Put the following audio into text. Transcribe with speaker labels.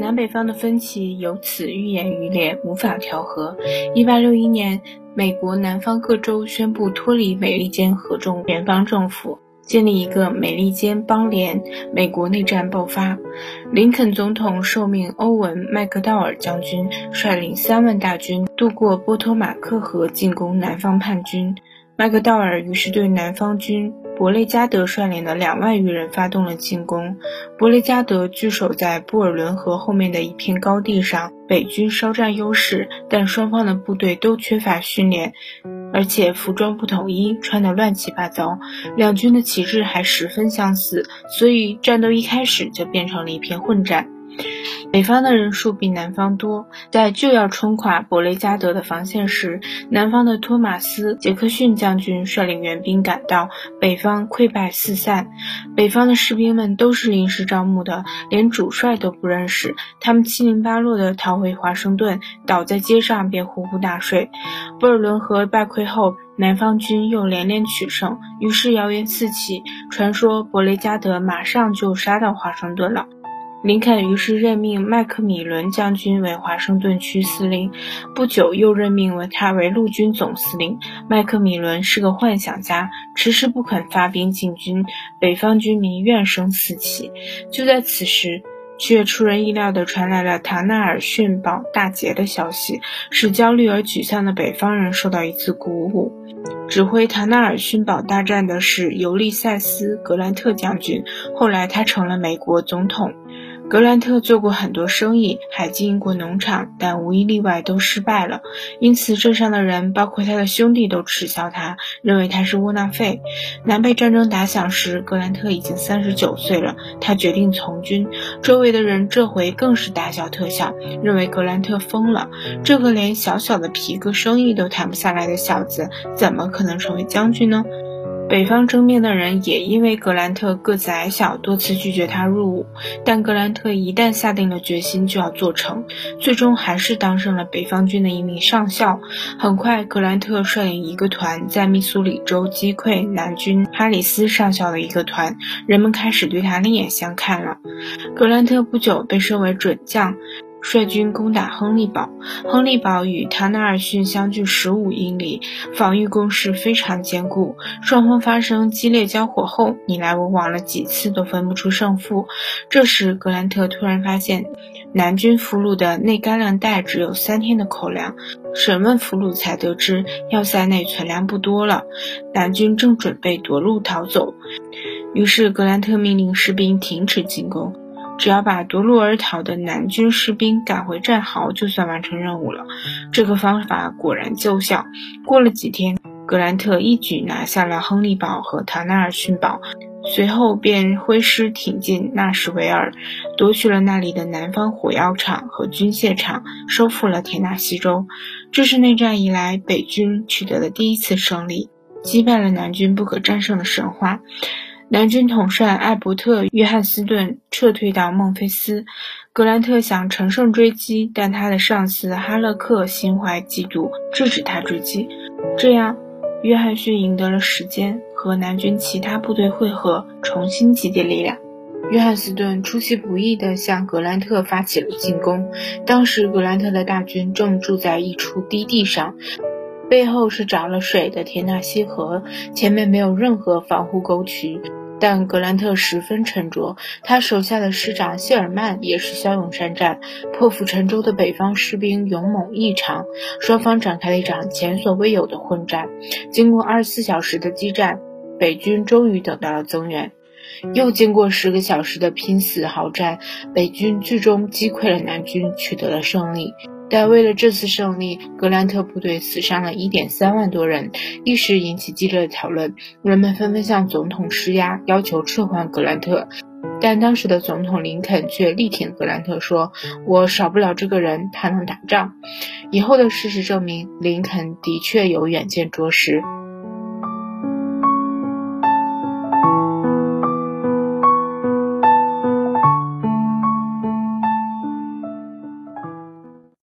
Speaker 1: 南北方的分歧由此愈演愈烈，无法调和。一八六一年，美国南方各州宣布脱离美利坚合众联邦政府。建立一个美利坚邦联，美国内战爆发。林肯总统受命，欧文·麦克道尔将军率领三万大军渡过波托马克河，进攻南方叛军。麦克道尔于是对南方军伯雷加德率领的两万余人发动了进攻。伯雷加德据守在布尔伦河后面的一片高地上，北军稍占优势，但双方的部队都缺乏训练。而且服装不统一，穿得乱七八糟，两军的旗帜还十分相似，所以战斗一开始就变成了一片混战。北方的人数比南方多，在就要冲垮伯雷加德的防线时，南方的托马斯·杰克逊将军率领援兵赶到，北方溃败四散。北方的士兵们都是临时招募的，连主帅都不认识，他们七零八落地逃回华盛顿，倒在街上便呼呼大睡。布尔伦河败溃后，南方军又连连取胜，于是谣言四起，传说伯雷加德马上就杀到华盛顿了。林肯于是任命麦克米伦将军为华盛顿区司令，不久又任命为他为陆军总司令。麦克米伦是个幻想家，迟迟不肯发兵进军，北方军民怨声四起。就在此时，却出人意料地传来了塔纳尔逊堡大捷的消息，使焦虑而沮丧的北方人受到一次鼓舞。指挥塔纳尔逊堡大战的是尤利塞斯·格兰特将军，后来他成了美国总统。格兰特做过很多生意，还经营过农场，但无一例外都失败了。因此，镇上的人，包括他的兄弟，都耻笑他，认为他是窝囊废。南北战争打响时，格兰特已经三十九岁了，他决定从军。周围的人这回更是大笑特笑，认为格兰特疯了。这个连小小的皮革生意都谈不下来的小子，怎么可能成为将军呢？北方征兵的人也因为格兰特个子矮小，多次拒绝他入伍。但格兰特一旦下定了决心，就要做成，最终还是当上了北方军的一名上校。很快，格兰特率领一个团在密苏里州击溃南军哈里斯上校的一个团，人们开始对他另眼相看了。格兰特不久被升为准将。率军攻打亨利堡。亨利堡与塔纳尔逊相距十五英里，防御工事非常坚固。双方发生激烈交火后，你来我往了几次都分不出胜负。这时，格兰特突然发现，南军俘虏的内干粮袋只有三天的口粮。审问俘虏才得知，要塞内存粮不多了，南军正准备夺路逃走。于是，格兰特命令士兵停止进攻。只要把夺路而逃的南军士兵赶回战壕，就算完成任务了。这个方法果然奏效。过了几天，格兰特一举拿下了亨利堡和塔纳尔逊堡，随后便挥师挺进纳什维尔，夺取了那里的南方火药厂和军械厂，收复了田纳西州。这是内战以来北军取得的第一次胜利，击败了南军不可战胜的神话。南军统帅艾伯特·约翰斯顿撤退到孟菲斯，格兰特想乘胜追击，但他的上司哈勒克心怀嫉妒，制止他追击。这样，约翰逊赢得了时间，和南军其他部队会合，重新集结力量。约翰斯顿出其不意地向格兰特发起了进攻。当时，格兰特的大军正住在一处低地上，背后是涨了水的田纳西河，前面没有任何防护沟渠。但格兰特十分沉着，他手下的师长谢尔曼也是骁勇善战，破釜沉舟的北方士兵勇猛异常，双方展开了一场前所未有的混战。经过二十四小时的激战，北军终于等到了增援。又经过十个小时的拼死鏖战，北军最终击溃了南军，取得了胜利。但为了这次胜利，格兰特部队死伤了一点三万多人，一时引起激烈的讨论。人们纷纷向总统施压，要求撤换格兰特。但当时的总统林肯却力挺格兰特，说：“我少不了这个人，他能打仗。”以后的事实证明，林肯的确有远见卓识。